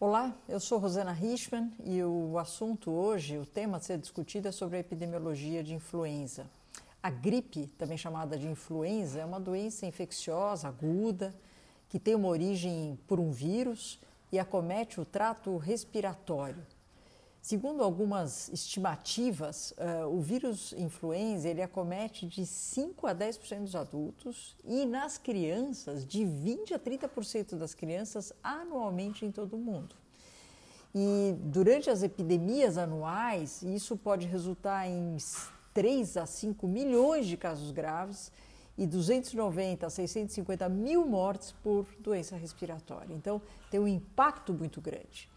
Olá, eu sou Rosana Richman e o assunto hoje, o tema a ser discutido é sobre a epidemiologia de influenza. A gripe, também chamada de influenza, é uma doença infecciosa aguda que tem uma origem por um vírus e acomete o trato respiratório. Segundo algumas estimativas, uh, o vírus influenza ele acomete de 5 a 10% dos adultos e nas crianças de 20 a 30% das crianças anualmente em todo o mundo. E durante as epidemias anuais, isso pode resultar em 3 a 5 milhões de casos graves e 290 a 650 mil mortes por doença respiratória. Então, tem um impacto muito grande.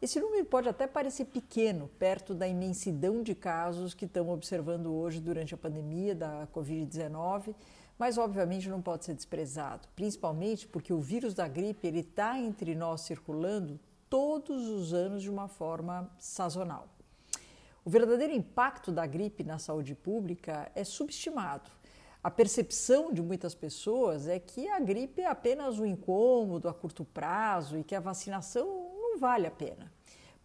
Esse número pode até parecer pequeno, perto da imensidão de casos que estamos observando hoje durante a pandemia da Covid-19, mas obviamente não pode ser desprezado, principalmente porque o vírus da gripe está entre nós circulando todos os anos de uma forma sazonal. O verdadeiro impacto da gripe na saúde pública é subestimado. A percepção de muitas pessoas é que a gripe é apenas um incômodo a curto prazo e que a vacinação vale a pena.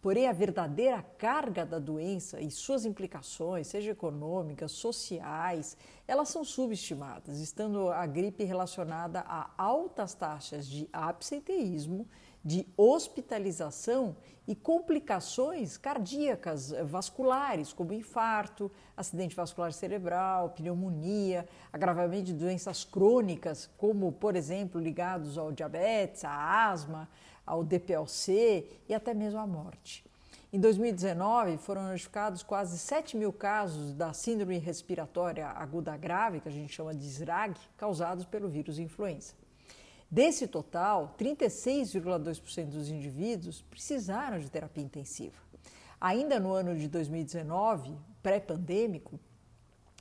Porém, a verdadeira carga da doença e suas implicações, seja econômicas, sociais, elas são subestimadas, estando a gripe relacionada a altas taxas de absenteísmo, de hospitalização e complicações cardíacas vasculares, como infarto, acidente vascular cerebral, pneumonia, agravamento de doenças crônicas, como, por exemplo, ligados ao diabetes, à asma, ao DPLC e até mesmo à morte. Em 2019, foram notificados quase 7 mil casos da síndrome respiratória aguda grave, que a gente chama de SRAG, causados pelo vírus influenza. Desse total, 36,2% dos indivíduos precisaram de terapia intensiva. Ainda no ano de 2019, pré-pandêmico,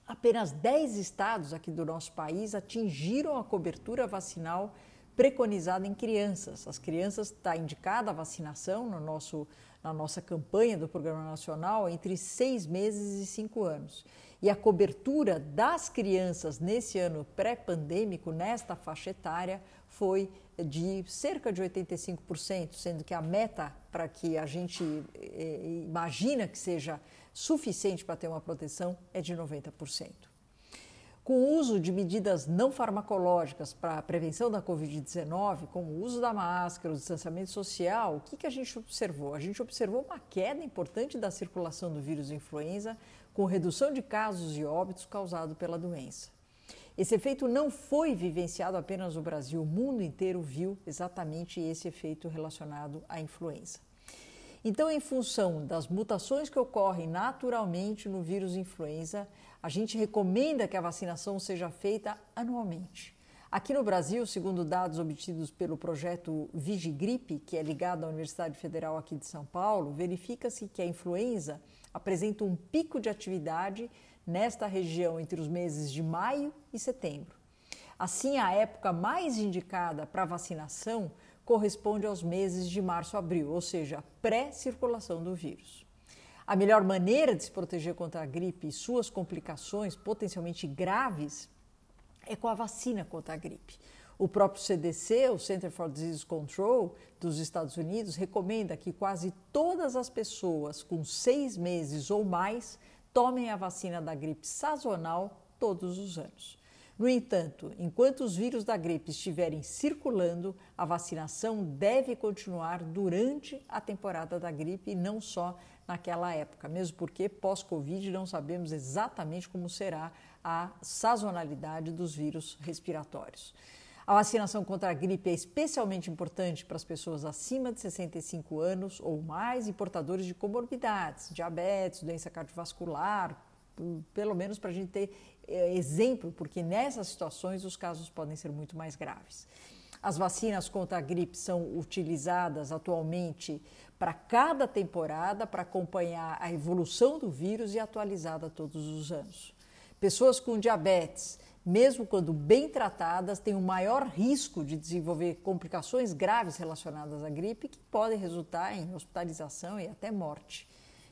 apenas 10 estados aqui do nosso país atingiram a cobertura vacinal preconizada em crianças. As crianças está indicada a vacinação no nosso, na nossa campanha do Programa Nacional entre seis meses e cinco anos. E a cobertura das crianças nesse ano pré-pandêmico, nesta faixa etária, foi de cerca de 85%, sendo que a meta para que a gente eh, imagina que seja suficiente para ter uma proteção é de 90%. Com o uso de medidas não farmacológicas para a prevenção da Covid-19, como o uso da máscara, o distanciamento social, o que, que a gente observou? A gente observou uma queda importante da circulação do vírus influenza, com redução de casos e óbitos causados pela doença. Esse efeito não foi vivenciado apenas no Brasil, o mundo inteiro viu exatamente esse efeito relacionado à influenza. Então, em função das mutações que ocorrem naturalmente no vírus influenza, a gente recomenda que a vacinação seja feita anualmente. Aqui no Brasil, segundo dados obtidos pelo projeto Vigigripe, que é ligado à Universidade Federal aqui de São Paulo, verifica-se que a influenza apresenta um pico de atividade nesta região entre os meses de maio e setembro. Assim, a época mais indicada para vacinação corresponde aos meses de março a abril, ou seja, pré-circulação do vírus. A melhor maneira de se proteger contra a gripe e suas complicações potencialmente graves é com a vacina contra a gripe. O próprio CDC, o Center for Disease Control dos Estados Unidos, recomenda que quase todas as pessoas com seis meses ou mais tomem a vacina da gripe sazonal todos os anos. No entanto, enquanto os vírus da gripe estiverem circulando, a vacinação deve continuar durante a temporada da gripe e não só naquela época, mesmo porque pós-Covid não sabemos exatamente como será a sazonalidade dos vírus respiratórios. A vacinação contra a gripe é especialmente importante para as pessoas acima de 65 anos ou mais e portadores de comorbidades, diabetes, doença cardiovascular, pelo menos para a gente ter exemplo, porque nessas situações os casos podem ser muito mais graves. As vacinas contra a gripe são utilizadas atualmente para cada temporada para acompanhar a evolução do vírus e atualizada todos os anos. Pessoas com diabetes, mesmo quando bem tratadas, têm um maior risco de desenvolver complicações graves relacionadas à gripe que podem resultar em hospitalização e até morte.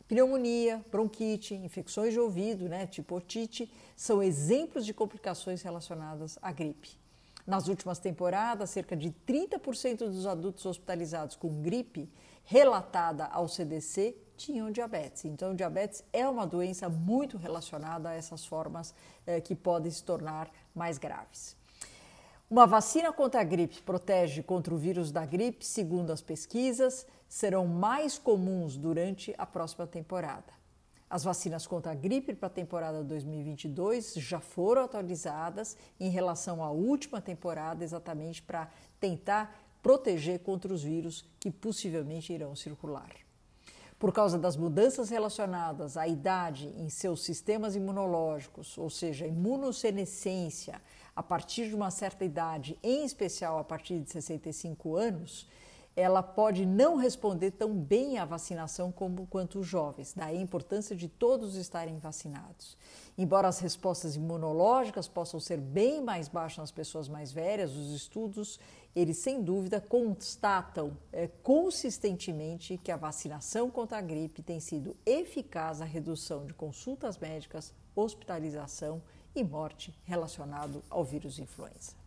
Pneumonia, bronquite, infecções de ouvido, né, tipo otite, são exemplos de complicações relacionadas à gripe. Nas últimas temporadas, cerca de 30% dos adultos hospitalizados com gripe relatada ao CDC tinham diabetes. Então, diabetes é uma doença muito relacionada a essas formas eh, que podem se tornar mais graves. Uma vacina contra a gripe protege contra o vírus da gripe, segundo as pesquisas, serão mais comuns durante a próxima temporada. As vacinas contra a gripe para a temporada 2022 já foram atualizadas em relação à última temporada, exatamente para tentar proteger contra os vírus que possivelmente irão circular. Por causa das mudanças relacionadas à idade em seus sistemas imunológicos, ou seja, imunossenescência, a partir de uma certa idade, em especial a partir de 65 anos, ela pode não responder tão bem à vacinação como quanto os jovens. Daí a importância de todos estarem vacinados. Embora as respostas imunológicas possam ser bem mais baixas nas pessoas mais velhas, os estudos, eles sem dúvida constatam é, consistentemente que a vacinação contra a gripe tem sido eficaz na redução de consultas médicas, hospitalização e morte relacionado ao vírus influenza.